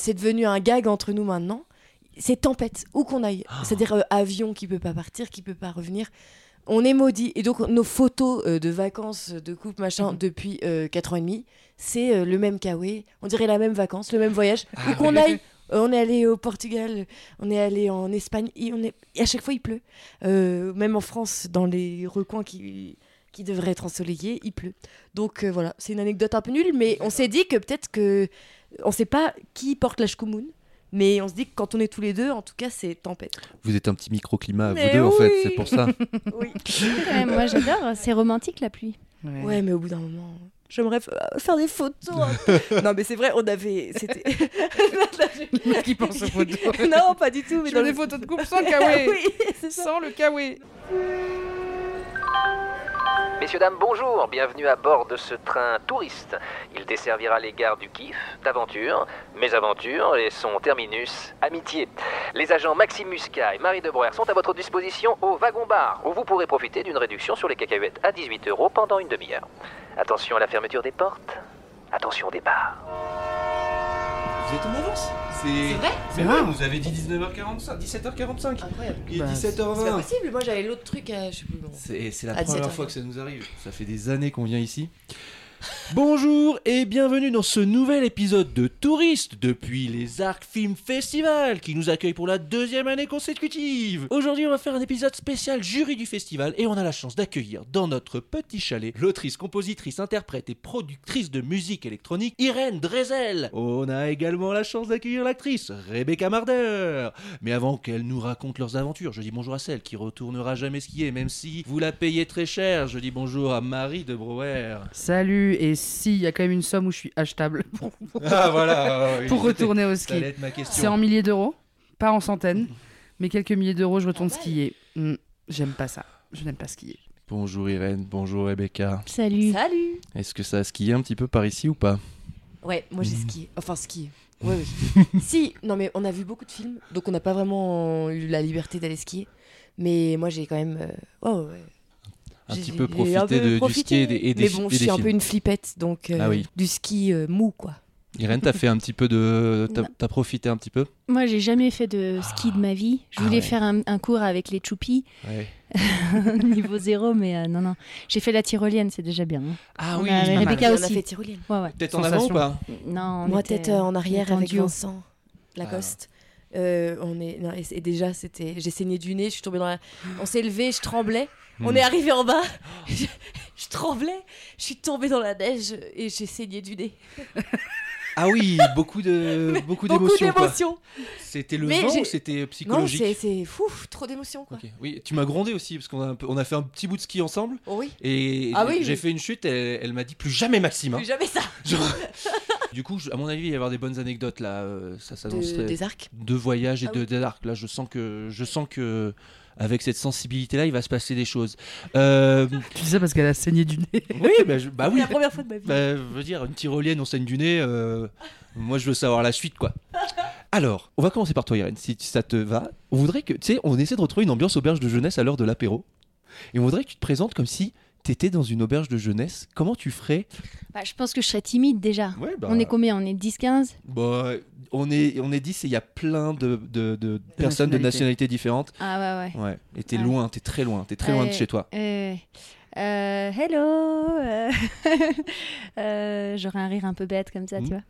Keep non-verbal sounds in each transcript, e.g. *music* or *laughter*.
C'est devenu un gag entre nous maintenant. C'est tempête, où qu'on aille. Ah. C'est-à-dire euh, avion qui peut pas partir, qui peut pas revenir. On est maudit. Et donc, nos photos euh, de vacances, de couple, Mhm. machin, depuis euh, 4 ans et demi, c'est euh, le même kawaii. On dirait la même vacances, le même voyage. Ah où qu'on aille. euh, on est allé au Portugal, on est allé en Espagne, et, on est... et à chaque fois il pleut. Euh, même en France, dans les recoins qui, qui devraient être ensoleillés, il pleut. Donc euh, voilà, c'est une anecdote un peu nulle, mais on s'est dit que peut-être que. On sait pas qui porte la Shkumun, mais on se dit que quand on est tous les deux, en tout cas, c'est tempête. Vous êtes un petit microclimat, vous deux, en fait, oui. c'est pour ça. *laughs* Oui. Ouais, moi j'adore, c'est romantique la pluie. Ouais, mais au bout d'un moment, j'aimerais faire des photos. peu. *laughs* non, mais c'est vrai, on avait. C'était. *laughs* qui pense aux photos. non, pas du tout. Mais Je dans le- des photos de couple sans kawaii. oui, c'est ça. Sans le kawaii. Messieurs, dames, bonjour, bienvenue à bord de ce train touriste. Il desservira les gares du Kiff, d'Aventure, Mésaventures et son terminus, Amitié. Les agents Maxime Muscat et Marie de Breuer sont à votre disposition au wagon-bar, où vous pourrez profiter d'une réduction sur les cacahuètes à 18 euros pendant une demi-heure. Attention à la fermeture des portes. Attention au départ. Vous êtes en avance C'est vrai C'est vrai, vous avez dit 19h45, 17h45. Incroyable. Il est Bah, C'est pas 17h20. possible, moi j'avais l'autre truc à. Je sais plus. bon. C'est c'est la À première 17h. fois que ça nous arrive. Ça fait des années qu'on vient ici. Bonjour et bienvenue dans ce nouvel épisode de Touristes depuis les Arcs Film Festival qui nous accueille pour la deuxième année consécutive. Aujourd'hui, on va faire un épisode spécial jury du festival et on a la chance d'accueillir dans notre petit chalet l'autrice, compositrice, interprète et productrice de musique électronique Irène Drezel. On a également la chance d'accueillir l'actrice Rebecca Marder. Mais avant qu'elle nous raconte leurs aventures, je dis bonjour à celle qui retournera jamais skier, même si vous la payez très cher. Je dis bonjour à Marie de Brouwer. Salut, et si, il y a quand même une somme où je suis achetable *laughs* pour, Ah voilà, pour retourner au ski. C'est en milliers d'euros, pas en centaines, mais quelques milliers d'euros, je retourne skier. Hmm, J'aime pas ça. Je n'aime pas skier. Bonjour Irène, bonjour Rebecca. Salut. Salut Est-ce que ça a skié un petit peu par ici ou pas? Ouais, moi j'ai skié. Enfin, skié. *laughs* Ouais, ouais. si, non, mais on a vu beaucoup de films, donc on n'a pas vraiment eu la liberté d'aller skier. Mais moi j'ai quand même. euh, oh, ouais. Un petit peu profité un peu de- du profité. ski et des, et Mais bon, et je suis un peu une flippette, donc euh, Ah oui. du ski euh, mou, quoi. Irène, t'as fait un petit peu de. *laughs* T'as profité un petit peu? Moi j'ai jamais fait de ski de ma vie. Je Ah voulais ouais. faire un, un cours avec les choupis, Ouais. *laughs* niveau zéro, mais euh, non, non. J'ai fait la tyrolienne, c'est déjà bien. hein. Ah On oui, a-. Rebecca on aussi. a fait tyrolienne. Ouais, en avant ou pas? Non, on Moi, tête euh, en on arrière avec duo. Vincent Lacoste. Euh, on est non, et, et déjà c'était j'ai saigné du nez je suis tombée dans la on s'est levé je tremblais on Hmm. est arrivé en bas *gasps* je, je tremblais je suis tombée dans la neige et j'ai saigné du nez *laughs* Ah oui, beaucoup de *laughs* beaucoup beaucoup d'émotions. C'était le Mais vent ou c'était non psychologique c'est c'est fou trop d'émotions quoi. Oui, tu m'as grondé aussi parce qu'on a, on fait un petit bout de ski ensemble oh oui et Ah oui, j'ai oui. fait une chute. Elle, elle m'a dit plus jamais Maxime. hein. plus jamais ça Genre- *laughs* du coup, à mon avis, il va y avoir des bonnes anecdotes là. euh, ça s'annonce De- des arcs de voyage et Ah de oui. d'arc. Là, je sens que je sens que avec cette sensibilité là, il va se passer des choses. Euh, *laughs* Tu dis ça parce qu'elle a saigné du nez. oui, bah, je- bah c'est oui. la première fois de ma vie Bah, je veux dire, une tyrolienne, on saigne du nez. euh, moi, je veux savoir la suite, quoi. Alors, on va commencer par toi, Irène, si ça te va. On voudrait que, tu sais, on essaie de retrouver une ambiance auberge de jeunesse à l'heure de l'apéro. Et on voudrait que tu te présentes comme si t'étais dans une auberge de jeunesse. Comment tu ferais Bah, je pense que je serais timide déjà. Ouais, bah, On est combien? On est 10-15 bah, on est, on est 10 et il y a plein de, de- de personnes de nationalités. différentes. Ah ouais, ouais. Ouais, et t'es Ouais. loin, t'es très loin, t'es très loin de Euh, chez toi. euh, euh, hello euh, *laughs* euh, J'aurais un rire un peu bête comme ça, tu vois.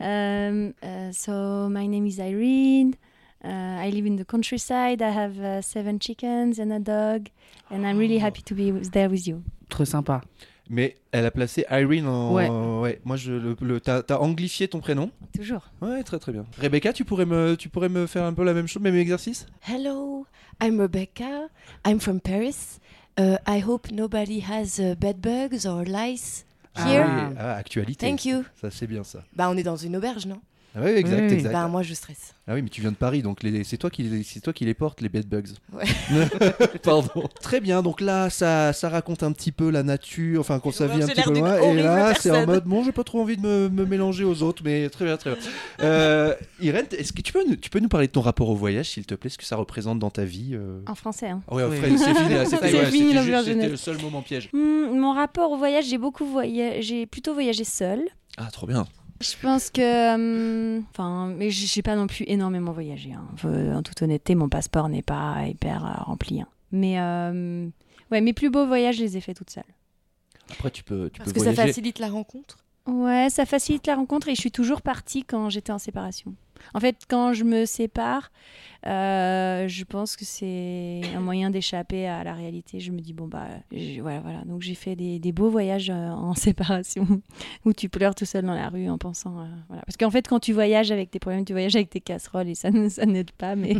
Um, *laughs* uh, so, my name is Irene. Uh, I live in the countryside. I have uh, seven chickens and a dog. And I'm really Oh. happy to be with- there with you. Trop sympa. Mais elle a placé Irene en. Ouais. ouais. Moi, je, le, le- t'as, t'as anglifié ton prénom? Toujours. Ouais, très très bien. Rebecca, tu pourrais me, tu pourrais me faire un peu la même chose, même exercice? Hello, I'm Rebecca. I'm from Paris. Uh, I hope nobody has uh, bed bugs or lice. Here. Ah, oui, ah, actualité. Thank you. Ça, c'est bien ça. Bah, on est dans une auberge, non? Ah oui, exact, Oui. exact. Bah, moi, je stresse. Ah oui, mais tu viens de Paris, donc les- c'est toi, qui toi qui les portes, les bedbugs. Ouais. *laughs* Pardon. Très bien, donc là, ça, ça raconte un petit peu la nature, enfin, qu'on sa vie un petit peu loin. Et là, c'est en mode, bon, j'ai pas trop envie de me, me mélanger aux autres, mais très bien, très bien. Euh, Irène, est-ce que tu peux, nous- tu peux nous parler de ton rapport au voyage, s'il te plaît, ce que ça représente dans ta vie euh En français, hein. Ouais, Oui. C'est fini, c'était ouais, le seul moment piège. Hmm, mon rapport au voyage, j'ai beaucoup voyagé, j'ai plutôt voyagé seule. Ah, trop bien. Je pense que, hum, enfin, mais j- j'ai pas non plus énormément voyagé. hein. En toute honnêteté, mon passeport n'est pas hyper euh, rempli. hein. Mais euh, ouais, mes plus beaux voyages, je les ai faits toute seule. Après, tu peux, tu Parce peux que ça facilite la rencontre? Ouais, ça facilite la rencontre et je suis toujours partie quand j'étais en séparation. En fait, quand je me sépare, euh, je pense que c'est un moyen d'échapper à la réalité. Je me dis, bon, bah, je- voilà, voilà. Donc, j'ai fait des, des beaux voyages euh, en *laughs* séparation où tu pleures tout seul dans la rue en pensant. euh, voilà. Parce qu'en fait, quand tu voyages avec tes problèmes, tu voyages avec tes casseroles et ça, ne- ça n'aide pas. Mais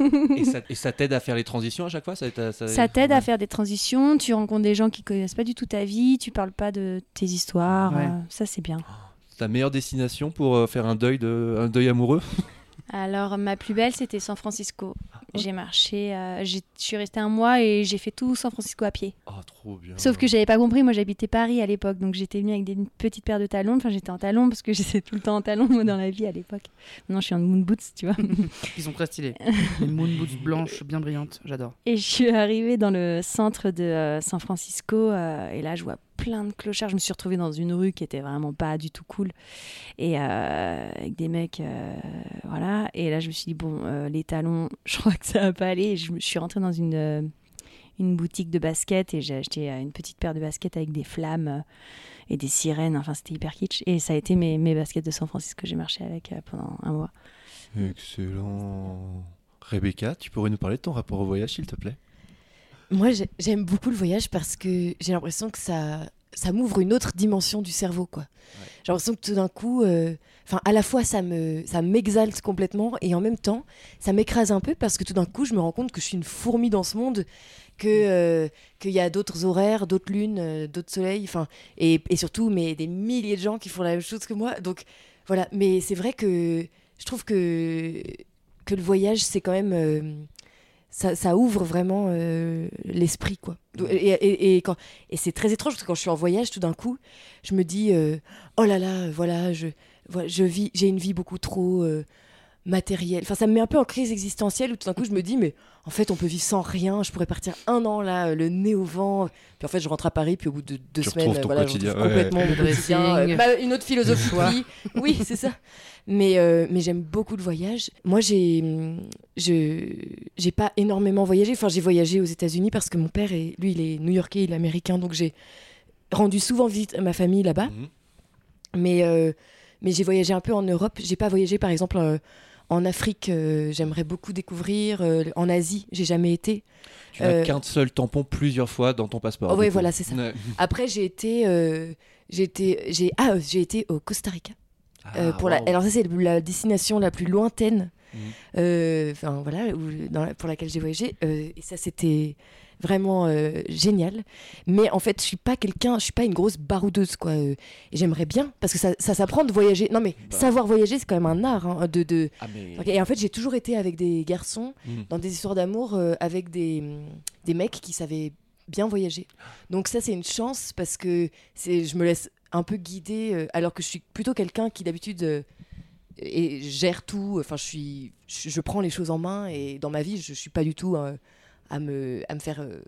*laughs* Et ça, t'aide à faire les transitions à chaque fois ça, t'a- ça- ça t'aide Ouais. à faire des transitions. Tu rencontres des gens qui connaissent pas du tout ta vie. Tu parles pas de tes histoires. Ouais. euh, ça, c'est bien. C'est ta meilleure destination pour euh, faire un deuil, de, un deuil amoureux? Alors, ma plus belle, c'était San Francisco. J'ai marché, euh, j'ai- je suis restée un mois et j'ai fait tout San Francisco à pied. Oh, trop bien. Sauf que j'avais pas compris, moi j'habitais Paris à l'époque, donc j'étais venue avec des petites paires de talons. Enfin, j'étais en talons parce que *laughs* j'étais tout le temps en talons moi, dans la vie à l'époque. Maintenant, je suis en moon boots, tu vois. *laughs* Ils sont très stylés. Les moon boots blanches, bien brillantes, j'adore. Et je suis arrivée dans le centre de euh, San Francisco euh, et là je vois plein de clochards. Je me suis retrouvée dans une rue qui était vraiment pas du tout cool et euh, avec des mecs, euh, voilà. Et là je me suis dit bon, euh, les talons, *laughs* je crois que ça va pas aller. Et je me je suis rentrée dans une une boutique de baskets et j'ai acheté une petite paire de baskets avec des flammes et des sirènes. Enfin c'était hyper kitsch et ça a été mes, mes baskets de San Francisco. J'ai marché avec pendant un mois. Excellent. Rebecca, tu pourrais nous parler de ton rapport au voyage, s'il te plaît? Moi, j'ai- j'aime beaucoup le voyage parce que j'ai l'impression que ça, ça m'ouvre une autre dimension du cerveau, quoi. J'ai l'impression que tout d'un coup, euh, enfin, à la fois ça me, ça m'exalte complètement et en même temps, ça m'écrase un peu parce que tout d'un coup, je me rends compte que je suis une fourmi dans ce monde, que euh, qu'il y a d'autres horaires, d'autres lunes, euh, d'autres soleils, enfin, et, et surtout, mais des milliers de gens qui font la même chose que moi. Donc voilà. Mais c'est vrai que je trouve que que le voyage, c'est quand même ça, ouvre vraiment euh, l'esprit quoi. Et c'est très étrange parce que quand je suis en voyage tout d'un coup je me dis euh, oh là là voilà je voilà, je vis j'ai une vie beaucoup trop euh, matérielle enfin ça me met un peu en crise existentielle où tout d'un coup je me dis mais en fait on peut vivre sans rien je pourrais partir un an là euh, le nez au vent puis en fait je rentre à Paris puis au bout de deux Tu semaines voilà, je quotidien, ouais. complètement mon quotidien, euh, ma- une autre philosophie *laughs* oui c'est ça mais, euh, mais j'aime beaucoup le voyage. Moi, j'ai, hum, je, j'ai pas énormément voyagé. Enfin, j'ai voyagé aux États-Unis parce que mon père, est, lui, il est new-yorkais, il est américain, donc j'ai rendu souvent visite à ma famille là-bas. Mhm. Mais, euh, mais j'ai voyagé un peu en Europe. J'ai pas voyagé, par exemple, euh, en Afrique. euh, j'aimerais beaucoup découvrir. euh, en Asie, j'ai jamais été. Tu n'as Euh, qu'un seul tampon plusieurs fois dans ton passeport. Oh, coup. voilà, c'est ça. Ouais. *laughs* Après, j'ai été, j'ai été, j'ai, ah, j'ai été au Costa Rica. Ah, pour la, alors ça c'est la destination la plus lointaine, enfin voilà, où- dans la- pour laquelle j'ai voyagé. euh, et ça c'était vraiment euh, génial. Mais en fait, je suis pas quelqu'un, je suis pas une grosse baroudeuse quoi. euh, et j'aimerais bien parce que ça, ça s'apprend de voyager. Non mais Bah. savoir voyager c'est quand même un art hein, de, de... Ah, mais... Et en fait, j'ai toujours été avec des garçons Mhm. dans des histoires d'amour euh, avec des, des mecs qui savaient bien voyager. Donc ça, c'est une chance parce que c'est, je me laisse un peu guider euh, alors que je suis plutôt quelqu'un qui d'habitude euh, et gère tout. Enfin, je suis, je, prends les choses en main et dans ma vie, je suis pas du tout euh, à me, à me faire, euh,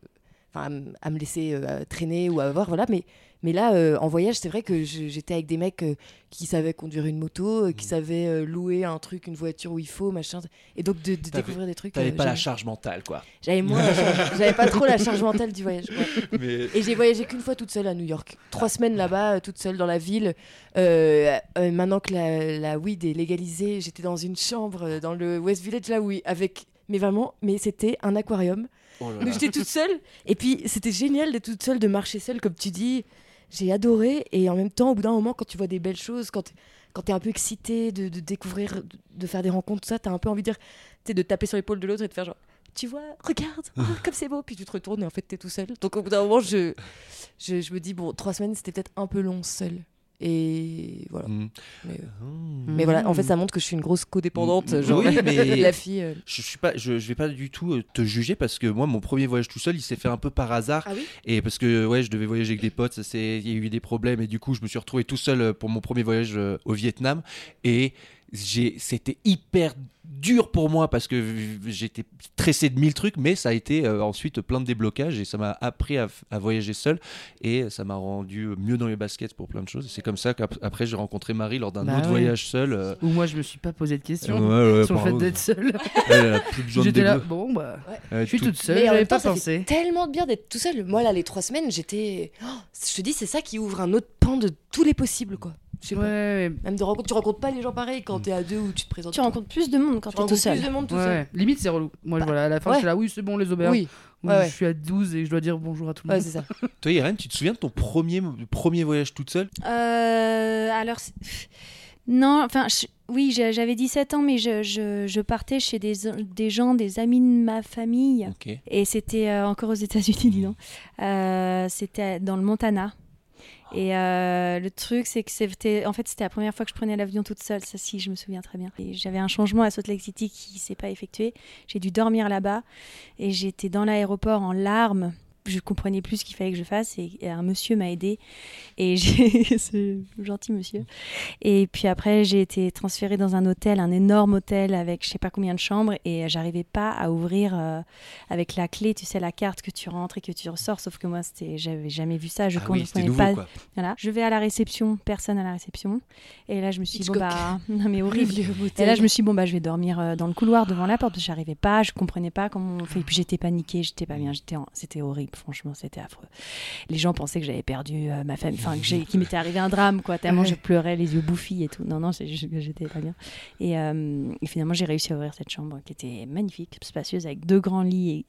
à, me- à me laisser euh, traîner ou à avoir, voilà. Mais, mais là, euh, en voyage, c'est vrai que j'étais avec des mecs euh, qui savaient conduire une moto, qui Mhm. savaient louer un truc, une voiture où il faut, machin. Et donc de, découvrir des trucs. T'avais pas la charge mentale, quoi. j'avais moins *laughs* j'avais pas trop la charge mentale du voyage. Mais... Et j'ai voyagé qu'une fois toute seule à New York. Trois semaines là-bas, toute seule dans la ville. Maintenant que la, la weed est légalisée, j'étais dans une chambre dans le West Village là, oui, avec. Mais vraiment, mais c'était un aquarium. Oh là Donc là. j'étais toute seule. Et puis c'était génial d'être toute seule, de marcher seule, comme tu dis. J'ai adoré. Et en même temps, au bout d'un moment, quand tu vois des belles choses, quand, quand tu es un peu excité de, de découvrir, de, de faire des rencontres, tout ça, tu as un peu envie de dire, tu de taper sur l'épaule de l'autre et de faire genre, tu vois, regarde, oh, comme c'est beau. Puis tu te retournes et en fait, t'es tout seul. Donc au bout d'un moment, je, je, je me dis, bon, trois semaines, c'était peut-être un peu long seul. Et voilà. Mm. Mais, euh, Mm. mais voilà, en fait, ça montre que je suis une grosse codépendante. Mm. Genre, Oui, *laughs* mais- la fille. euh. Je, suis pas, je, je vais pas du tout euh, te juger parce que moi, mon premier voyage tout seul, il s'est fait un peu par hasard. Ah oui? Et parce que ouais, je devais voyager avec des potes, il y a eu des problèmes et du coup, je me suis retrouvé tout seul pour mon premier voyage au Vietnam et c'était hyper dur pour moi parce que j'étais stressé de mille trucs, mais ça a été euh, ensuite plein de déblocages et ça m'a appris à, voyager seul et ça m'a rendu mieux dans les baskets pour plein de choses. C'est comme ça qu'après j'ai rencontré Marie lors d'un Bah autre ouais. voyage seul. euh, Ou moi, je me suis pas posé de questions ouais, ouais, *laughs* sur le fait d'être seule. Elle, *laughs* elle a plus besoin de J'étais là, bon, bah, je suis tout- toute seule, Mais en j'avais même temps, pas ça pensé. fait tellement de bien d'être tout seul. Moi, là, les trois semaines, j'étais. Oh, je te dis, c'est ça qui ouvre un autre pan de tous les possibles, quoi. Ouais, pas. ouais, Même de rencontre, tu rencontres pas les gens pareils quand t'es à deux ou tu te présentes. Tu rencontres plus de monde quand t'es tout seul. plus de monde tout ouais. seul. Limite, c'est relou. Moi, Bah, voilà, à la fin, ouais. je suis là, oui, c'est bon, les auberges. Oui, Ou ouais, ouais. Je suis à 12 et je dois dire bonjour à tout le ouais, monde. c'est ça. *laughs* Toi, Irène, tu te souviens de ton premier, premier voyage toute seule? Euh, alors, non, enfin, je- oui, j'avais 17 ans, mais je, je- je partais chez des, des gens, des amis de ma famille. Et c'était euh, encore aux États-Unis, dis donc. Euh, c'était dans le Montana. Et euh, le truc, c'est que c'était, en fait, c'était la première fois que je prenais l'avion toute seule. Ça, si, je me souviens très bien. Et j'avais un changement à Salt Lake City qui s'est pas effectué. J'ai dû dormir là-bas et j'étais dans l'aéroport en larmes. Je comprenais plus ce qu'il fallait que je fasse et, et un monsieur m'a aidé et j'ai *laughs* ce gentil monsieur. Et puis après, j'ai été transférée dans un hôtel, un énorme hôtel avec je sais pas combien de chambres et j'arrivais pas à ouvrir euh, avec la clé, tu sais, la carte que tu rentres et que tu ressors. Sauf que moi, c'était, j'avais jamais vu ça. Je Ah oui, nouveau, pas. quoi. Voilà. Je vais à la réception, personne à la réception. Et là, je me suis dit, bon, bah, *laughs* non, mais horrible. *laughs* Et là, je me suis dit, bon, bah, je vais dormir euh, dans le couloir devant la porte parce que j'arrivais pas, je comprenais pas comment on fait. Et puis j'étais paniquée, j'étais pas bien, j'étais en- c'était horrible, franchement, c'était affreux. Les gens pensaient que j'avais perdu euh, ma famille, enfin, que j'ai- qu'il m'était arrivé un drame, quoi, tellement Ouais. je pleurais, les yeux bouffis et tout. Non, non, c'est juste que j'étais pas bien. Et, euh, et finalement, j'ai réussi à ouvrir cette chambre qui était magnifique, spacieuse, avec deux grands lits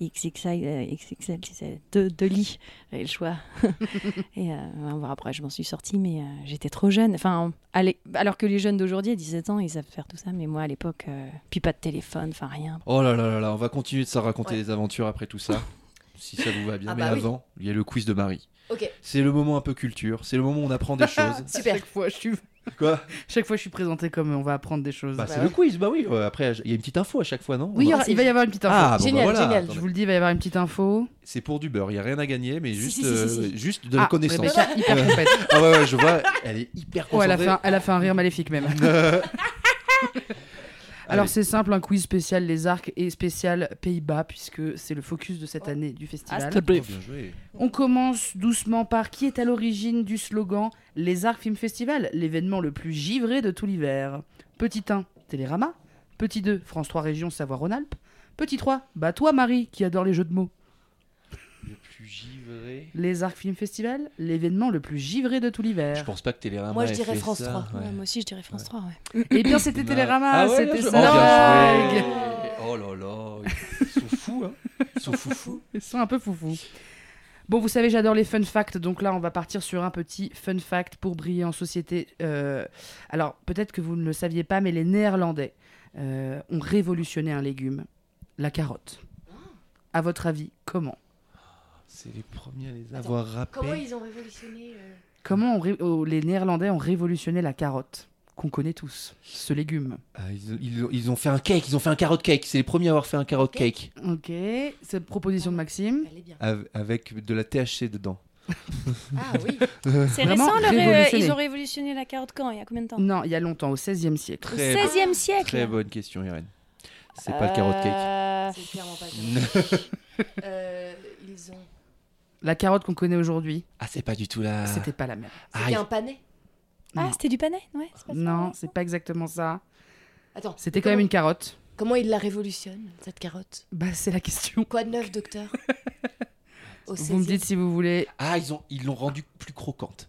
et XXL, euh, XXL, deux, deux lits, j'avais le choix. *laughs* et euh, on va voir après, je m'en suis sortie, mais euh, j'étais trop jeune. Enfin, l'é- alors que les jeunes d'aujourd'hui, à 17 ans, ils savent faire tout ça, mais moi à l'époque, euh, puis pas de téléphone, enfin rien. Oh là là là là, on va continuer de s'en raconter Ouais. des aventures après tout ça. *laughs* si ça vous va bien. Ah Mais bah oui. avant, il y a le quiz de Marie. Ok, C'est le moment un peu culture. C'est le moment où on apprend des *laughs* choses. super. Chaque fois, je suis... Quoi? Chaque fois, je suis présenté comme on va apprendre des choses. Bah, Bah c'est ouais. le quiz, bah oui. après, il y a une petite info à chaque fois, non? Oui, il y On aura- a- il va y avoir une petite info. Ah, bon, bah Génial, voilà. génial. Je vous le dis, il va y avoir une petite info. C'est pour du beurre. Il y a rien à gagner, mais juste, si, si, si, euh, juste de la Ah, connaissance. Rebecca, *laughs* hyper complète. *laughs* ah ouais, ouais, je vois. Elle est hyper Oh, elle, a concentrée. fait un, elle a fait un rire maléfique même. Alors c'est simple, un quiz spécial les arcs et spécial Pays-Bas puisque c'est le focus de cette année du festival. Oh, bien joué. On commence doucement par qui est à l'origine du slogan Les Arcs Film Festival, l'événement le plus givré de tout l'hiver. Petit 1, Télérama. Petit 2, France 3 Région Savoie-Rhône-Alpes. Petit 3, bah toi Marie qui adore les jeux de mots. Le plus givré. Les Arcs Film Festival, l'événement le plus givré de tout Je l'hiver. pense pas que Télérama Moi, je dirais France ça, 3. ouais. Ouais, moi aussi, je dirais France 3, ouais. Eh bien c'était *laughs* Télérama, Ah ouais, c'était joué. ça. Oh. Oh là là, ils sont fous, hein. Ils sont fous fous. Ils sont un peu foufous. Bon, vous savez, j'adore les fun facts, donc là, on va partir sur un petit fun fact pour briller en société. Euh, alors, peut-être que vous ne le saviez pas, mais les Néerlandais euh, ont révolutionné un légume, la carotte. À votre avis, comment? C'est les premiers à les avoir râpés. Comment ils ont révolutionné euh, Comment ré- oh, les Néerlandais ont révolutionné la carotte qu'on connaît tous, ce légume Ah, ils, ont- ils ont, ils ont fait un cake, ils ont fait un carotte cake. C'est les premiers à avoir fait un carotte cake. Ok, cette proposition de Maxime. Elle est bien. Av- Avec de la THC dedans. *laughs* Ah oui. *laughs* C'est récent, le ré- révolutionné. ils ont révolutionné la carotte quand Il y a combien de temps? Non, il y a longtemps, au XVIe siècle. Au 16e siècle très bonne question, Irène. C'est pas le carotte cake. Euh, C'est clairement pas ça. *laughs* Euh, ils ont. La carotte qu'on connaît aujourd'hui, Ah, c'est pas du tout la. c'était pas la même. C'était Aïe. un panais. Ah, Non. c'était du panais Ouais, c'est pas ça. Non, c'est pas exactement ça. Attends. C'était quand même une carotte. Comment il la révolutionne, cette carotte? Bah, c'est la question. Quoi de neuf, docteur? *laughs* Vous me 16e. dites si vous voulez. Ah, ils ont, ils l'ont rendue plus croquante.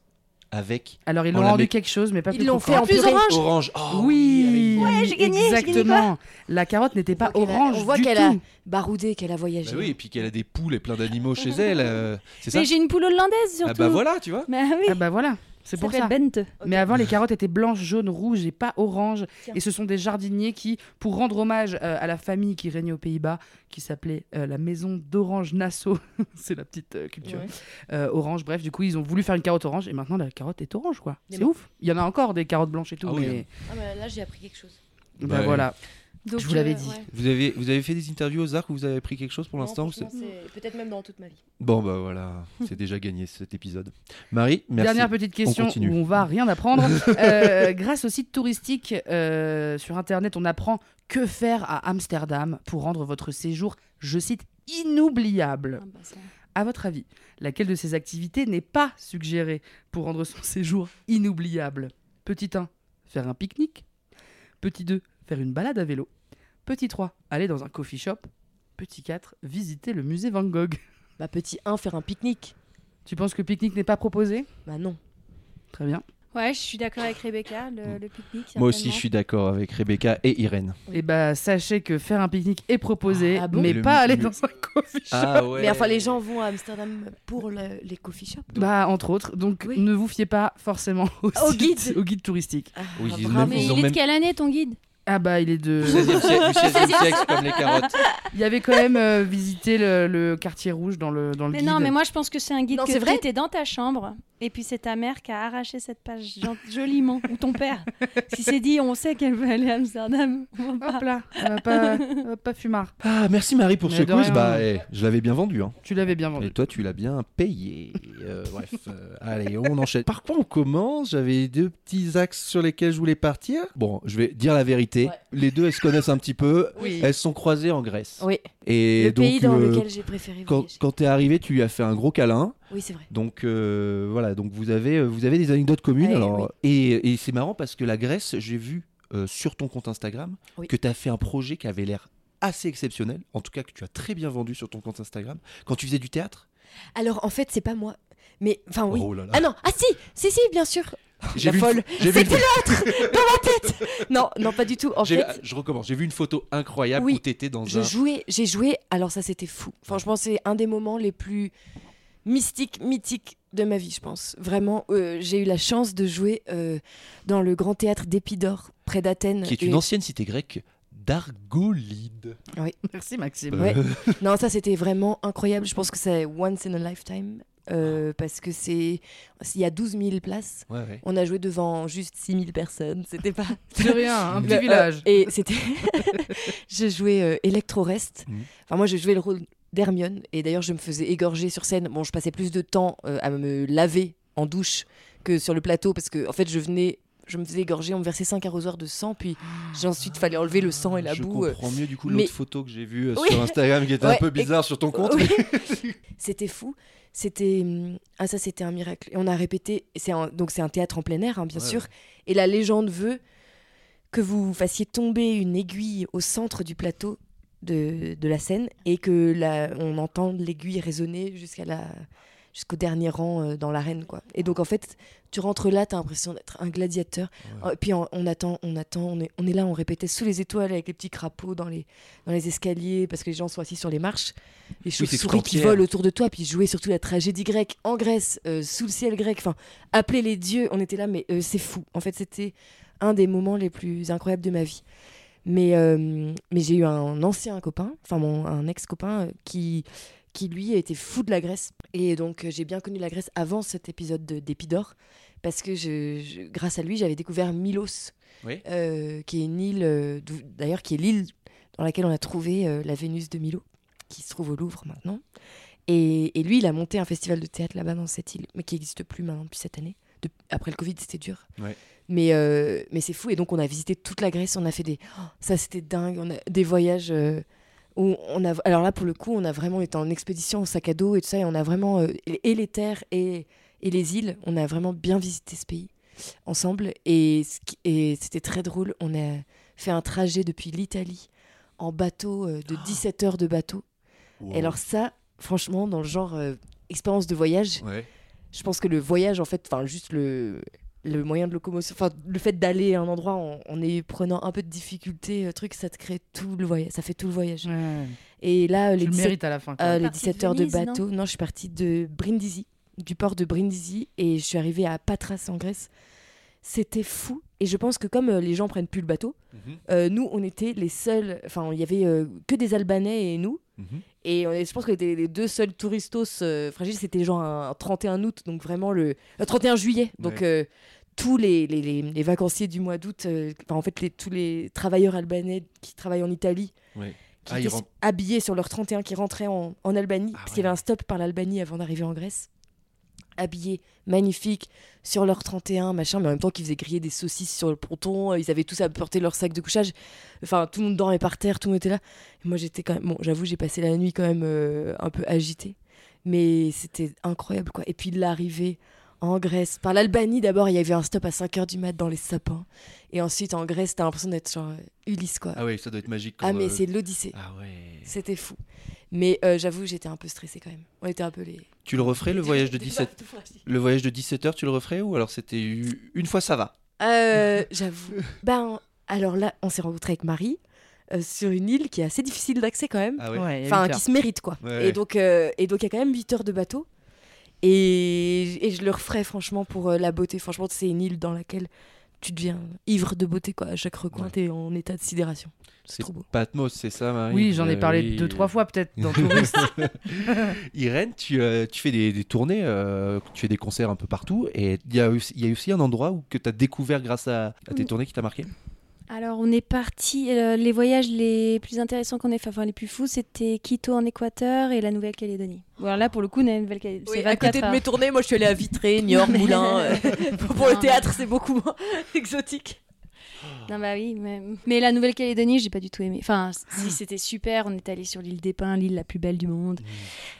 Avec Alors, ils On l'ont rendu met- quelque chose, mais pas Ils plus l'ont croquant. fait en Plus purée. orange orange. Oh, Oui, avec- Ouais, j'ai gagné, exactement. La carotte n'était pas On a- orange on voit du qu'elle a tout. baroudé, qu'elle a voyagé. Bah oui, et puis qu'elle a des poules et plein d'animaux chez elle. euh, c'est ça Mais j'ai une poule hollandaise surtout. Ah bah voilà, tu vois. Bah oui. Ah bah voilà. C'est pour ça. Bente. Mais avant, les carottes étaient blanches, jaunes, rouges et pas oranges. Tiens. Et ce sont des jardiniers qui, pour rendre hommage euh, à la famille qui régnait aux Pays-Bas, qui s'appelait euh, la maison d'Orange Nassau, *laughs* c'est la petite euh, culture, Ouais. euh, orange, bref, du coup, ils ont voulu faire une carotte orange et maintenant la carotte est orange, quoi. C'est bon. ouf. Il y en a encore des carottes blanches et tout, Ah oui, mais Ah bah là, j'ai appris quelque chose. bah Ouais. voilà. Donc, Je vous l'avais euh, dit. ouais. Vous avez, vous avez fait des interviews aux arcs ou vous avez appris quelque chose pour l'instant peut-être même dans toute ma vie. Bon, bah voilà, *laughs* c'est déjà gagné cet épisode. Marie, merci. Dernière petite question continue. où on va rien apprendre. *laughs* Euh, grâce au site touristique euh, sur internet, on apprend que faire à Amsterdam pour rendre votre séjour, je cite, inoubliable. Ah bah, ça. À votre avis, laquelle de ces activités n'est pas suggérée pour rendre son *laughs* séjour inoubliable? Petit 1, faire un pique-nique. Petit 2, faire une balade à vélo. Petit 3, aller dans un coffee shop. Petit 4, visiter le musée Van Gogh. *laughs* Bah, petit 1, faire un pique-nique. Tu penses que le pique-nique n'est pas proposé? Bah non. Très bien. Ouais, je suis d'accord avec Rebecca, le, le pique-nique. Moi aussi, je suis d'accord avec Rebecca et Irène. Oui. Et bah sachez que faire un pique-nique est proposé, Ah bon? mais pas aller dans un coffee shop. Ah ouais. Mais enfin, les gens vont à Amsterdam pour le- les coffee shops. Bah entre autres, donc Oui. ne vous fiez pas forcément *laughs* au, Au site- guide. au guide touristique. Ah, Oui, ils Ils il ont est même- de quelle année ton guide? Ah bah il est de... Du 16e siècle, du *laughs* 16e siècle, comme les carottes. Il y avait quand même euh, visité le, le quartier rouge dans le, dans le Mais guide. non, mais moi je pense que c'est un guide Non, que c'est vrai tu étais dans ta chambre et puis c'est ta mère qui a arraché cette page joliment ou ton père qui s'est dit on sait qu'elle veut aller à Amsterdam. on va pas. Hop là, elle va pas, *laughs* va pas fumard. Ah, merci Marie pour Mais ce de quiz. Bah, eh, je l'avais bien vendu. Hein. Tu l'avais bien Et vendu. toi, tu l'as bien payé. Euh, bref, euh, *laughs* allez, on enchaîne. Par quoi on commence? J'avais deux petits axes sur lesquels je voulais partir. Bon, je vais dire la vérité. Ouais. Les deux, elles se connaissent un petit peu. Oui. Elles sont croisées en Grèce. Oui, Et le donc, pays dans euh, lequel j'ai préféré quand, voyager. quand t'es arrivé, tu lui as fait un gros câlin. Oui, c'est vrai. Donc euh, voilà, donc vous avez, euh, vous avez des anecdotes communes. Ouais, alors, et et c'est marrant parce que la Grèce, j'ai vu euh, sur ton compte Instagram Oui. que tu as fait un projet qui avait l'air assez exceptionnel, en tout cas que tu as très bien vendu sur ton compte Instagram, quand tu faisais du théâtre? Alors, en fait, c'est pas moi. Mais, enfin, oui. Oh là là. Ah non, ah si, si, si, bien sûr. J'ai la vu une folle. C'était l'autre dans ma tête. Non, non, pas du tout. En fait, je recommence. J'ai vu une photo incroyable Oui, où tu étais dans je un. jouais, j'ai joué. Alors ça, c'était fou. Franchement, c'est un des moments les plus mystiques, mythiques de ma vie, je pense. Vraiment, euh, j'ai eu la chance de jouer euh, dans le grand théâtre d'Épidore, près d'Athènes. qui est une Et- ancienne cité grecque d'Argolide. Merci Maxime. Ouais. Non, ça c'était vraiment incroyable. Je pense que c'est once in a lifetime. Euh, parce que c'est il y a 12 000 places. Ouais, ouais. On a joué devant juste 6 000 personnes. C'était pas. *laughs* C'est rien, un petit Euh, village. et c'était. *laughs* je jouais euh, Electro-Rest. Mhm. Enfin, moi, je jouais le rôle d'Hermione. Et d'ailleurs, je me faisais égorger sur scène. Bon, je passais plus de temps euh, à me laver en douche que sur le plateau. Parce que, en fait, je venais. Je me faisais égorger, on me versait 5 arrosoirs de sang, puis j'ai ensuite fallait enlever le sang et la je boue. euh. comprends mieux du coup mais- l'autre photo que j'ai vue euh, Oui. sur Instagram qui était un peu et- bizarre sur ton compte. Oui. *laughs* c'était fou. C'était hum, ah ça c'était un miracle. Et on a répété. C'est un- donc c'est un théâtre en plein air hein, bien Ouais, sûr. Et la légende veut que vous fassiez tomber une aiguille au centre du plateau de, de la scène et que on entende l'aiguille résonner jusqu'à la jusqu'au dernier rang euh, dans l'arène quoi. Et donc en fait tu rentres là t'as l'impression d'être un gladiateur. Et puis on, on attend on attend on est, on est là on répétait sous les étoiles avec les petits crapauds dans les dans les escaliers parce que les gens sont assis sur les marches les chauves-souris qui volent autour de toi, puis jouer surtout la tragédie grecque en Grèce, euh, sous le ciel grec, enfin, appeler les dieux, on était là, mais euh, c'est fou. En fait, c'était un des moments les plus incroyables de ma vie. Mais, euh, mais j'ai eu un ancien copain, enfin mon, un ex-copain, qui, qui lui était fou de la Grèce. Et donc euh, j'ai bien connu la Grèce avant cet épisode de- d'Épidore, parce que je, je- grâce à lui, j'avais découvert Milos, Oui. euh, qui est une île, euh, d'ailleurs qui est l'île dans laquelle on a trouvé euh, la Vénus de Milo, qui se trouve au Louvre maintenant. Et, et lui, il a monté un festival de théâtre là-bas dans cette île, mais qui n'existe plus maintenant depuis cette année. De- après le Covid, c'était dur. Ouais. Mais, mais c'est fou. Et donc, on a visité toute la Grèce. On a fait des. oh, ça, c'était dingue. On a des voyages. Où on a, alors là, pour le coup, on a vraiment été en expédition au sac à dos et tout ça. Et on a vraiment. euh, et les terres et, et les îles. On a vraiment bien visité ce pays ensemble. Et, et c'était très drôle. On a fait un trajet depuis l'Italie en bateau euh, de 17 heures de bateau. Et alors, ça, franchement, dans le genre euh, expérience de voyage, Ouais. je pense que le voyage, en fait, enfin, juste le, le moyen de locomotion, enfin, le fait d'aller à un endroit en, en y prenant un peu de difficulté, euh, truc, ça te crée tout le voyage, ça fait tout le voyage. Ouais. Et là, euh, Tu les le 17, mérites à la fin. euh, les Partie de 17 heures de Venise, bateau, non, je suis partie de Brindisi. du port de Brindisi et je suis arrivée à Patras en Grèce. C'était fou. Et je pense que comme euh, les gens prennent plus le bateau, Mhm. euh, nous, on était les seuls. Enfin, il y avait euh, que des Albanais et nous. Mhm. Et on est- je pense qu'on était les deux seuls touristos euh, fragiles. C'était genre un, un 31 août, donc vraiment le. euh, 31 juillet. Donc Ouais. euh, tous les, les, les- les vacanciers du mois d'août, euh, enfin, en fait, les, tous les travailleurs albanais qui travaillent en Italie, Ouais. qui Ah, étaient habillés sur leur 31, qui rentraient en, en Albanie, Ah parce qu'il y avait un stop par l'Albanie avant d'arriver en Grèce. Habillés, magnifiques, sur leur 31, machin, mais en même temps qu'ils faisaient griller des saucisses sur le ponton, euh, ils avaient tous apporté leur sac de couchage. Enfin, tout le monde dormait par terre, tout le monde était là. Et moi, j'étais quand même. Bon, j'avoue, j'ai passé la nuit quand même euh, un peu agitée. Mais c'était incroyable, quoi. Et puis l'arrivée en Grèce, par l'Albanie d'abord, il y avait un stop à 5h du mat dans les sapins. Et ensuite, en Grèce, t'as l'impression d'être genre euh, Ulysse, quoi. Ah ouais, ça doit être magique. Ah, mais euh, c'est l'Odyssée. Ah ouais. C'était fou. Mais euh, j'avoue, j'étais un peu stressée quand même. On était un peu les. Tu le referais le *laughs* voyage de Des 17 bateaux fragiles. le voyage de 17 heures, tu le referais ou alors c'était une fois ça va? Euh, *laughs* j'avoue. Ben, alors là, on s'est rencontrés avec Marie euh, sur une île qui est assez difficile d'accès quand même. Ah ouais? Ouais, Enfin, qui se mérite quoi. Ouais. Et donc, euh, et donc il y a quand même 8 heures de bateau. Et, et je le referais franchement pour euh, la beauté. Franchement, c'est une île dans laquelle tu deviens ivre de beauté quoi. À chaque recoin, Ouais. t'es en état de sidération. C'est trop beau. Patmos, c'est ça Marie Oui, j'en ai Euh, parlé oui. deux, trois fois peut-être dans *laughs* Touriste. *laughs* Irène, tu, euh, tu fais des, des tournées, euh, tu fais des concerts un peu partout et il y, a y a aussi un endroit où, que tu as découvert grâce à, à tes tournées qui t'a marqué? Alors, on est parti. euh, les voyages les plus intéressants qu'on ait fait, enfin les plus fous, c'était Quito en Équateur et la Nouvelle-Calédonie. Alors là, pour le coup, la Nouvelle-Calédonie, c'est à 24 côté de mes tournées, moi je suis allée à Vitré, *laughs* Niort, Moulin. *laughs* euh, pour le théâtre, c'est beaucoup moins *laughs* exotique. Non, bah oui, mais, mais la Nouvelle-Calédonie, j'ai pas du tout aimé. Enfin, si *gasps* c'était super, on est allé sur l'île des Pins, l'île la plus belle du monde.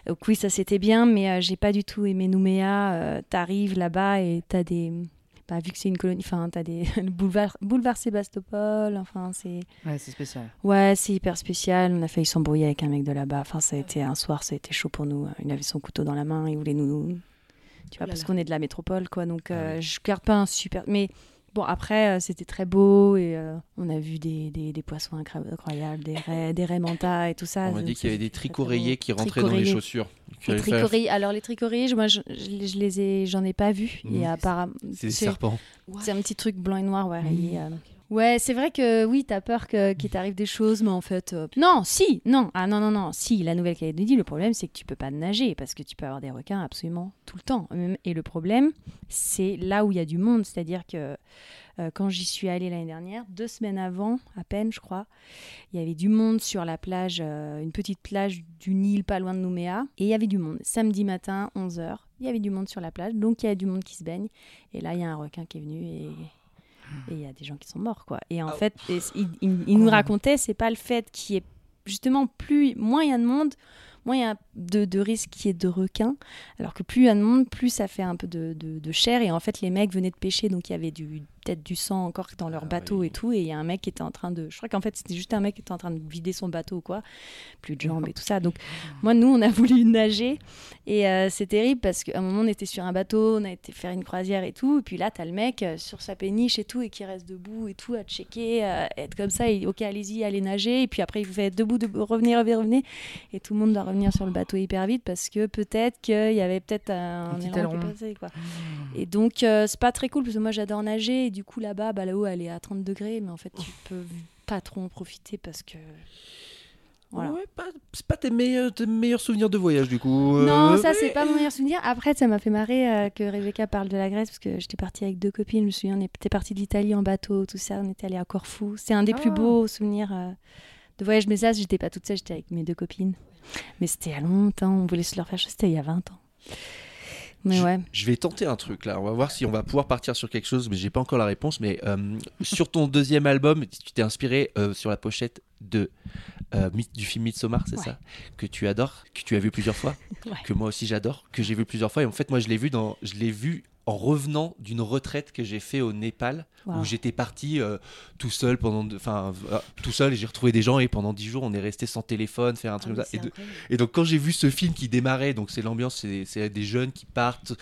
Donc oui, ça c'était bien, mais euh, j'ai pas du tout aimé Nouméa. Euh, T'arrives là-bas et t'as des. Bah, vu que c'est une colonie, enfin, t'as des. *laughs* le boulevard, boulevard Sébastopol, enfin, c'est. ouais, c'est spécial. Ouais, c'est hyper spécial. On a failli s'embrouiller avec un mec de là-bas. Enfin, ça a été un soir, ça a été chaud pour nous. Il avait son couteau dans la main, il voulait nous. Tu vois, là parce qu'on est de la métropole, quoi. Donc, Ah euh, ouais. je garde pas un super. Mais bon, après, euh, c'était très beau et euh, on a vu des, des, des poissons incroyables, des raies, des raies manta et tout ça. On m'a dit qu'il y avait des tricoréiers qui rentraient dans les chaussures. Les. Alors, les tricoréiers, moi, je, je les- je les ai, j'en ai pas vu. Et apparemment, C'est des serpents. c'est un petit truc blanc et noir, ouais. Rayé, euh. Ouais, c'est vrai que oui, t'as peur qu'il t'arrive des choses, mais en fait. euh, Non, si, non, ah non, non, non, si, la Nouvelle-Calédonie, le problème, c'est que tu peux pas nager parce que tu peux avoir des requins absolument tout le temps. Même- Et le problème, c'est là où il y a du monde, c'est-à-dire que euh, quand j'y suis allée l'année dernière, deux semaines avant, à peine, je crois, il y avait du monde sur la plage, euh, une petite plage d'une île pas loin de Nouméa, et il y avait du monde. Samedi matin, 11h, il y avait du monde sur la plage, donc il y a du monde qui se baigne, et là, il y a un requin qui est venu et. Et il y a des gens qui sont morts, quoi. Et en Ah. fait, et il, il- il nous racontait, c'est pas le fait qu'il y ait justement plus, moins il y a de monde, moins il y a de, de risque qu'il y ait de requins. Alors que plus il y a de monde, plus ça fait un peu de, de, de chair. Et en fait, les mecs venaient de pêcher, donc il y avait du, peut-être du sang encore dans leur Ah bateau oui. et tout. Et il y a un mec qui était en train de. Je crois qu'en fait, c'était juste un mec qui était en train de vider son bateau ou quoi. Plus de jambes et tout ça. Donc, *laughs* moi, nous, on a voulu nager. Et euh, c'est terrible parce qu'à un moment, on était sur un bateau, on a été faire une croisière et tout. Et puis là, t'as le mec euh, sur sa péniche et tout, et qui reste debout et tout, à checker, euh, être comme ça. Et, ok, allez-y, allez nager. Et puis après, il vous fait être debout, debout, revenez, revenez, revenez. Et tout le monde doit revenir sur le bateau hyper vite parce que peut-être qu'il y avait peut-être un, Un qui passait, quoi. Et donc, euh, c'est pas très cool parce que moi, j'adore nager. Du coup, là-bas, bah, là-haut, elle est à 30 degrés. Mais en fait, tu peux pas trop en profiter parce que. Voilà. Ouais, pas- c'est pas tes meilleurs, tes meilleurs souvenirs de voyage du coup. Non, euh, ça c'est pas mon meilleur souvenir. Après, ça m'a fait marrer euh, que Rebecca parle de la Grèce parce que j'étais partie avec deux copines. Je me souviens, on était partie de l'Italie en bateau, tout ça. On était allé à Corfou. C'est un des plus Ah. beaux souvenirs euh, de voyage. Mais ça, j'étais pas toute seule, j'étais avec mes deux copines. Mais c'était a longtemps. On voulait se leur faire chose. C'était il y a 20 ans. Mais je, ouais. je vais tenter un truc là. On va voir si on va pouvoir partir sur quelque chose, mais j'ai pas encore la réponse. Mais euh, *laughs* sur ton deuxième album, tu t'es inspiré euh, sur la pochette de euh, du film Midsommar, c'est Ouais. ça? Que tu adores, que tu as vu plusieurs fois, *laughs* Ouais. que moi aussi j'adore, que j'ai vu plusieurs fois. Et en fait, moi, je l'ai vu dans, je l'ai vu en revenant d'une retraite que j'ai fait au Népal où j'étais parti euh, tout seul pendant, de- enfin euh, tout seul et j'ai retrouvé des gens et pendant dix jours on est resté sans téléphone, faire un truc comme ça. Et, de- et donc quand j'ai vu ce film qui démarrait, donc c'est l'ambiance, c'est des jeunes qui partent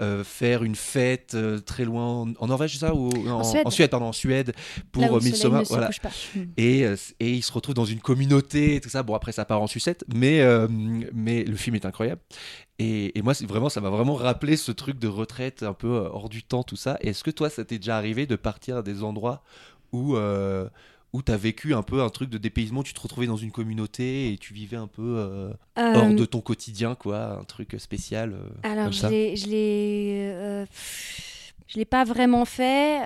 euh, faire une fête euh, très loin en, en Norvège, ça ou en, Suède. pardon, en Suède pour euh, Midsommar, voilà. couche pas. Mm. Et, euh, et il se retrouve dans une communauté et tout ça. Bon, après, ça part en sucette, mais, mais le film est incroyable. Et, et moi, c'est vraiment, ça m'a vraiment rappelé ce truc de retraite un peu hors du temps, tout ça. Est-ce que toi, ça t'est déjà arrivé de partir à des endroits où, où tu as vécu un peu un truc de dépaysement, tu te retrouvais dans une communauté et tu vivais un peu euh, hors Euh, de ton quotidien, quoi, un truc spécial euh, Alors, comme je l'ai, je l'ai, euh, je l'ai pas vraiment fait,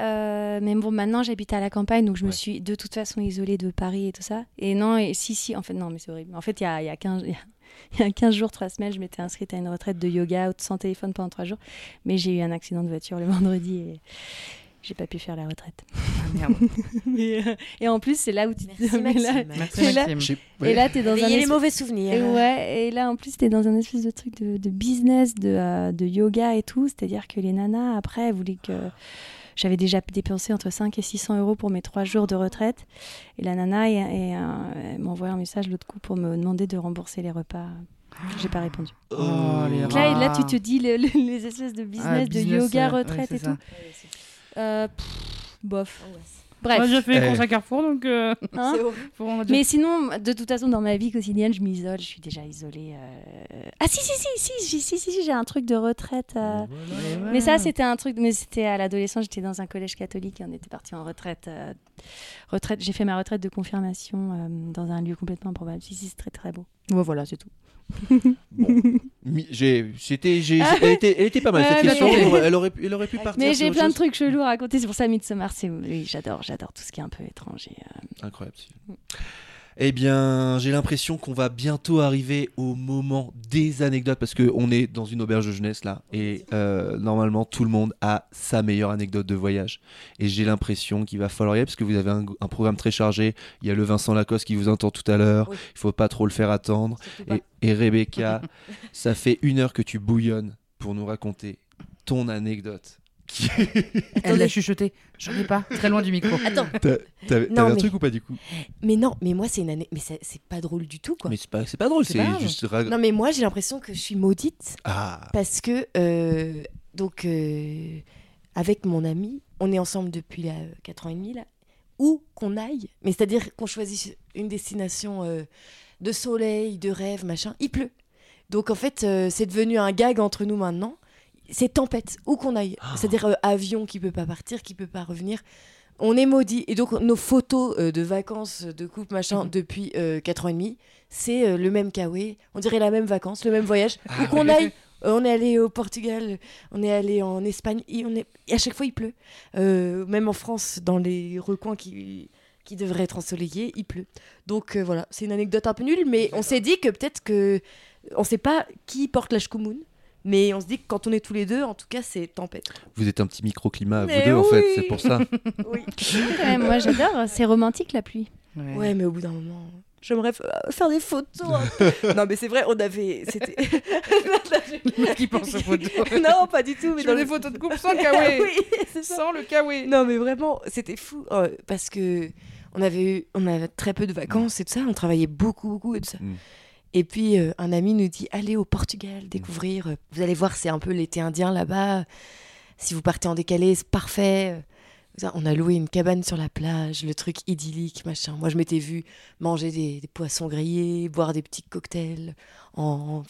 mais bon, maintenant j'habite à la campagne, donc je me suis de toute façon isolée de Paris et tout ça. Et non, et si, si, en fait, non, mais c'est horrible. En fait, il y a, y, a 15, il y a- *laughs* il y a 15 jours, 3 semaines, je m'étais inscrite à une retraite de yoga sans téléphone pendant 3 jours, mais j'ai eu un accident de voiture le *laughs* vendredi et j'ai pas pu faire la retraite. Ah, merde. *laughs* Mais, euh, et en plus, c'est là où tu Merci, *laughs* mais là- Maxime. Merci Et là- Et ouais. là, t'es dans un les espèce- mauvais souvenirs. et ouais, et là en plus, t'es dans un espèce de truc de, de business, de, euh, de yoga et tout. C'est-à-dire que les nanas, après, elles voulaient que. J'avais déjà dépensé entre 5 et 600 euros pour mes 3 jours de retraite. Et la nana et, et, euh, envoyé un message l'autre coup pour me demander de rembourser les repas. J'ai pas répondu. Oh, les là, là, tu te dis le- le- les espèces de Ah, business, de business, yoga, ouais, retraite ouais, et c'est tout. ça. Euh, bof. Ah ouais. Bref. Moi, j'ai fait les eh. courses à Carrefour, donc. euh, *laughs* Hein *laughs* Mais sinon, de toute façon, dans ma vie quotidienne, je m'isole. Je suis déjà isolée. Euh. Ah si si si si si si, si, j'ai un truc de retraite. Euh. Mais ça, c'était un truc. Mais c'était à l'adolescence. J'étais dans un collège catholique et on était parti en retraite. Retraite. J'ai fait ma retraite de confirmation dans un lieu complètement improbable. Si si, c'est très très beau. Ouais, voilà, c'est tout. *laughs* J'ai- c'était- j'ai- elle, était, elle était pas mal cette question. Elle aurait, elle aurait pu, elle aurait pu partir. Mais j'ai plein de trucs chelous à raconter. C'est pour ça, Midsommar, c'est. Oui, j'adore, j'adore tout ce qui est un peu étranger. euh. Incroyable. Eh bien, j'ai l'impression qu'on va bientôt arriver au moment des anecdotes parce qu'on est dans une auberge de jeunesse là et euh, normalement tout le monde a sa meilleure anecdote de voyage. Et j'ai l'impression qu'il va falloir y aller parce que vous avez un, un programme très chargé. Il y a le Vincent Lacoste qui vous entend tout à l'heure. Oui. Il faut pas trop le faire attendre. Et, et Rebecca, *laughs* ça fait une heure que tu bouillonnes pour nous raconter ton anecdote. Qui- Elle l'a chuchoté. J'en ai pas. Très loin du micro. Attends, T'as- T'avais un truc ou pas du coup? Mais non, mais moi c'est une année, mais c'est c'est pas drôle du tout quoi. Mais c'est pas, c'est pas drôle, C'est juste. Non mais moi j'ai l'impression que je suis maudite Ah, parce que euh, donc euh, avec mon ami, on est ensemble depuis là, 4 ans et demi là, où qu'on aille, mais c'est-à-dire qu'on choisisse une destination euh, de soleil, de rêve, machin, il pleut. Donc en fait euh, c'est devenu un gag entre nous maintenant. C'est tempête, où qu'on aille. C'est-à-dire euh, avion qui peut pas partir, qui peut pas revenir. On est maudit. Et donc nos photos euh, de vacances, de couple, machin, depuis euh, 4 ans et demi, c'est euh, le même kawaii. On dirait la même vacances, le même voyage. où qu'on aille, euh, on est allé au Portugal, on est allé en Espagne, et, on est... et à chaque fois il pleut. Euh, même en France, dans les recoins qui, qui devraient être ensoleillés, il pleut. Donc euh, voilà, c'est une anecdote un peu nulle, mais on s'est dit que peut-être que. On sait pas qui porte la shkumun, mais on se dit que quand on est tous les deux, en tout cas, c'est tempête. vous êtes un petit microclimat à vous deux en fait, c'est pour ça. *laughs* Oui. Quand même, moi, j'adore. C'est romantique la pluie. Ouais. Ouais, mais au bout d'un moment, j'aimerais f- faire des photos. peu. *laughs* non, mais c'est vrai, on avait. C'était. *laughs* Qui pense aux photos? non, pas du tout. Mais Je dans veux le- des photos de couple sans le kawaii. oui, c'est ça. Sans le kawaii. Non, mais vraiment, c'était fou euh, parce que on avait eu, on avait très peu de vacances et tout ça. On travaillait beaucoup, beaucoup et tout ça. Mm. Et puis euh, un ami nous dit allez au Portugal découvrir. euh, Vous allez voir, c'est un peu l'été indien là-bas. Si vous partez en décalé, c'est parfait. Ça, On a loué une cabane sur la plage, le truc idyllique, machin. Moi, je m'étais vu manger des, des poissons grillés, boire des petits cocktails en,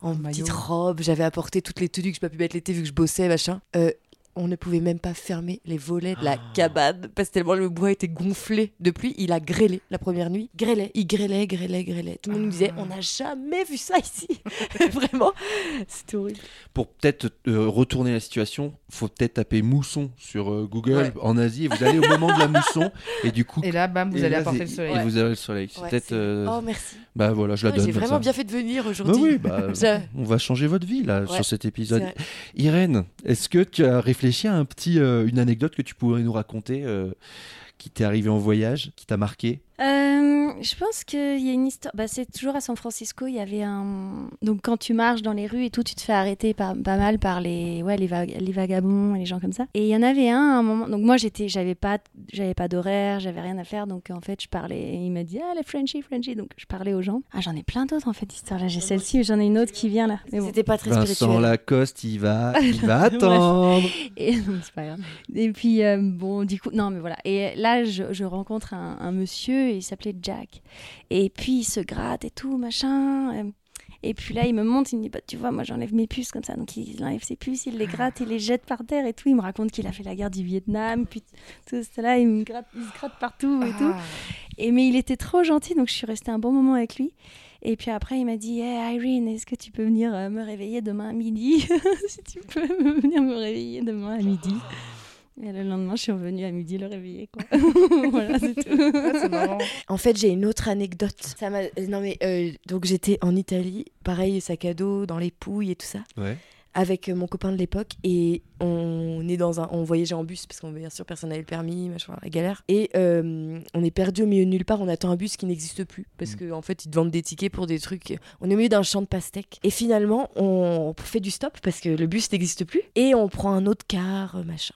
en, en petite robe. J'avais apporté toutes les tenues que je pas pu mettre l'été vu que je bossais, machin. Euh, on ne pouvait même pas fermer les volets de la cabane parce que tellement le bois était gonflé de pluie. Il a grêlé la première nuit. Grêlait, il grêlait, grêlait, grêlait. Tout le monde nous disait on n'a jamais vu ça ici. *laughs* Vraiment, c'était horrible. Pour peut-être euh, retourner la situation, faut peut-être taper mousson sur euh, Google Ouais. en Asie et vous allez au moment de la mousson et du coup. Et là, bam, vous allez là, apporter le soleil. Et vous avez le soleil. C'est Ouais, peut-être. euh, Oh merci. Bah voilà, je la donne. J'ai vraiment ça. bien fait de venir Bah aujourd'hui. oui, bah, *laughs* Ça- on va changer votre vie là Ouais, sur cet épisode. Irène, est-ce que tu as réfléchi à un petit, euh, une anecdote que tu pourrais nous raconter euh, qui t'est arrivé en voyage, qui t'a marqué? Euh, je pense qu'il y a une histoire. Bah, c'est toujours à San Francisco. Il y avait un. Donc, quand tu marches dans les rues et tout, tu te fais arrêter par, pas mal par les, ouais, les, va- les vagabonds et les gens comme ça. Et il y en avait un à un moment. Donc, moi, j'étais, j'avais pas, j'avais pas d'horaire, j'avais rien à faire. Donc, en fait, je parlais. Il m'a dit, ah, les Frenchie, Frenchie. Donc, je parlais aux gens. Ah, j'en ai plein d'autres en fait d'histoires. Là, j'ai celle-ci, mais j'en ai une autre qui vient là. Mais bon. C'était pas très Vincent spirituel. Lacoste, il va, *laughs* il va attendre. Et *laughs* non, c'est pas grave. Et puis, euh, bon, du coup, non, mais voilà. Et là, je, je rencontre un, un monsieur, il s'appelait Jack. Et puis, il se gratte et tout, machin. euh, Et puis là, il me montre, il me dit, bah, tu vois, moi, j'enlève mes puces comme ça. Donc, il enlève ses puces, il les gratte, il les jette par terre et tout. Il me raconte qu'il a fait la guerre du Vietnam, puis tout cela, il me gratte, il se gratte partout et tout. Ah. Et mais il était trop gentil, donc je suis restée un bon moment avec lui. Et puis après, il m'a dit Hey Irene, est-ce que tu peux venir euh, me réveiller demain à midi? *laughs* Si tu peux venir me réveiller demain à midi. *laughs* Et le lendemain, je suis revenue à midi le réveiller. Quoi. *laughs* voilà, c'est tout. C'est marrant. En fait, j'ai une autre anecdote. Ça m'a. Non mais euh, donc j'étais en Italie, pareil sac à dos dans les pouilles et tout ça, Ouais. avec euh, mon copain de l'époque et on est dans un, on voyageait en bus parce qu'on bien sûr personne n'avait le permis, machin, la galère. Et euh, on est perdu au milieu de nulle part. On attend un bus qui n'existe plus parce Mm. qu'en en fait ils te vendent des tickets pour des trucs. On est au milieu d'un champ de pastèques et finalement on fait du stop parce que le bus n'existe plus et on prend un autre car, euh, machin.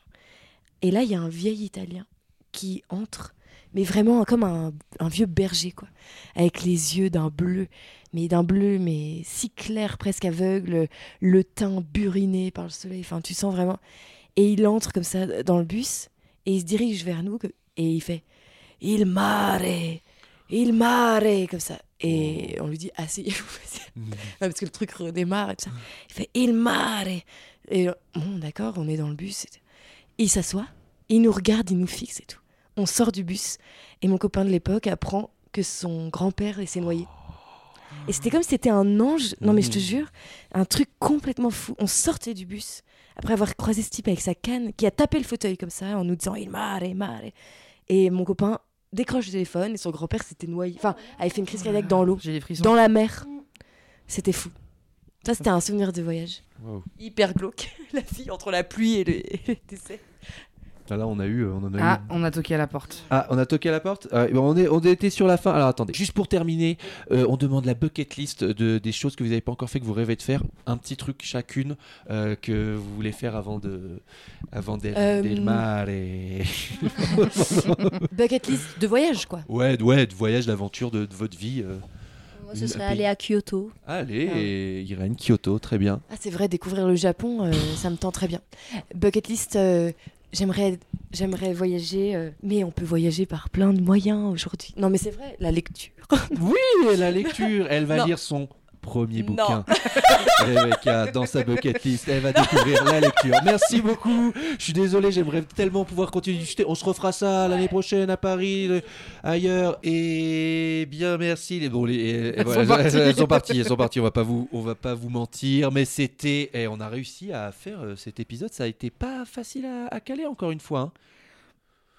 Et là il y a un vieil Italien qui entre mais vraiment comme un, un vieux berger, quoi. Avec les yeux d'un bleu, mais d'un bleu, mais si clair, presque aveugle, le teint buriné par le soleil. Enfin, tu sens vraiment. Et il entre comme ça dans le bus, et il se dirige vers nous, et il fait Il mare Il mare Comme ça. Et on lui dit *laughs* Asseyez-vous. Non, parce que le truc redémarre et tout ça. Il fait Il mare Et euh, bon, d'accord, on est dans le bus. Il s'assoit, il nous regarde, il nous fixe et tout. On sort du bus et mon copain de l'époque apprend que son grand-père s'est noyé. Et c'était comme si c'était un ange, non mais je te jure, un truc complètement fou. On sortait du bus après avoir croisé ce type avec sa canne qui a tapé le fauteuil comme ça en nous disant il mare, il mare. Et mon copain décroche le téléphone et son grand-père s'était noyé, enfin avait fait une crise cardiaque dans l'eau, dans la mer. C'était fou. Ça c'était un souvenir de voyage. Wow. Hyper glauque. *laughs* La fille entre la pluie et le, décès. Ah, Là, on a eu, on en a Ah, eu. on a toqué à la porte. Ah, on a toqué à la porte. Ah, bon, on, est, on était sur la fin. Alors attendez, juste pour terminer, euh, on demande la bucket list de, des choses que vous n'avez pas encore fait, que vous rêvez de faire. Un petit truc chacune euh, que vous voulez faire avant de, avant d'être Euh, del mare et- *laughs* *laughs* Bucket list de voyage quoi. ouais, ouais, de voyage, d'aventure de, de votre vie. Moi, ce serait aller à Kyoto. Allez, Ah. Irène, Kyoto, très bien. Ah, c'est vrai, découvrir le Japon, euh, *coughs* ça me tend très bien. Bucket list, euh, j'aimerais, j'aimerais voyager, euh, mais on peut voyager par plein de moyens aujourd'hui. Non, mais c'est vrai, la lecture. Oui, la *laughs* lecture, elle va Non. lire son premier Non. bouquin. Rebecca, dans sa bucket list, elle va découvrir la lecture. Merci beaucoup. Je suis désolé, j'aimerais tellement pouvoir continuer. On se refera ça l'année prochaine à Paris, le- ailleurs. Et bien, merci. Les, bon, les, et- et Elles voilà, sont parties. elles sont parties. Elles sont parties. On va pas vous, on va pas vous mentir, mais c'était. Et on a réussi à faire euh, cet épisode. Ça a été pas facile à, à caler encore une fois. hein.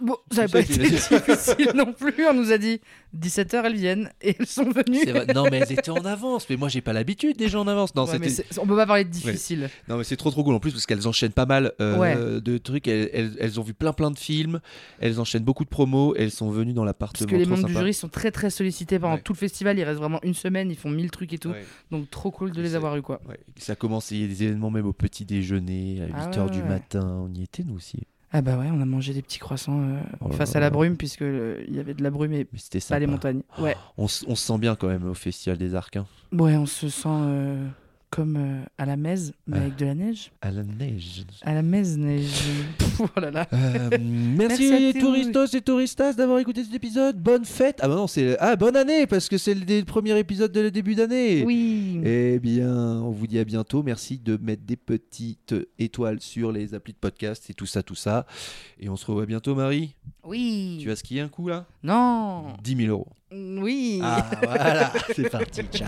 Bon, ça n'avait pas été *laughs* difficile non plus. On nous a dit 17h, elles viennent et elles sont venues. Non, mais elles étaient en *laughs* avance. Mais moi, j'ai pas l'habitude des gens en avance. Non, Ouais, mais on peut pas parler de difficile. Non mais c'est trop trop cool en plus parce qu'elles enchaînent pas mal euh, Ouais. de trucs. Elles, elles- elles ont vu plein plein de films. Elles enchaînent beaucoup de promos. Elles sont venues dans Parce l'appartement. que les membres du jury sont très très sollicités pendant tout le festival. Il reste vraiment une semaine, ils font 1000 trucs et tout. Donc trop cool de les avoir eu quoi. Ça commence, il y a des événements même au petit déjeuner, à Ah 8h ouais, du matin. On y était nous aussi. Ah bah ouais, on a mangé des petits croissants euh, Oh face à la brume puisque il y avait de la brume et pas les montagnes. Ouais. On, s- on se sent bien quand même au Festival des Arcs. hein. Ouais, on se sent euh, comme euh, à la messe mais Ah. avec de la neige. À la neige. À la messe neige. Pff, *laughs* oh là là. Euh, merci, Merci à tous. touristos et touristas d'avoir écouté cet épisode. Bonne fête. Ah bah non, c'est ah bonne année parce que c'est le, dé- le premier épisode de le début d'année. Oui. Eh bien, on vous dit à bientôt. Merci de mettre des petites étoiles sur les applis de podcast et tout ça, tout ça. Et on se revoit bientôt, Marie. Oui. Tu vas skier un coup là? Non. 10 000 euros. Oui. Ah voilà, *laughs* c'est parti, ciao.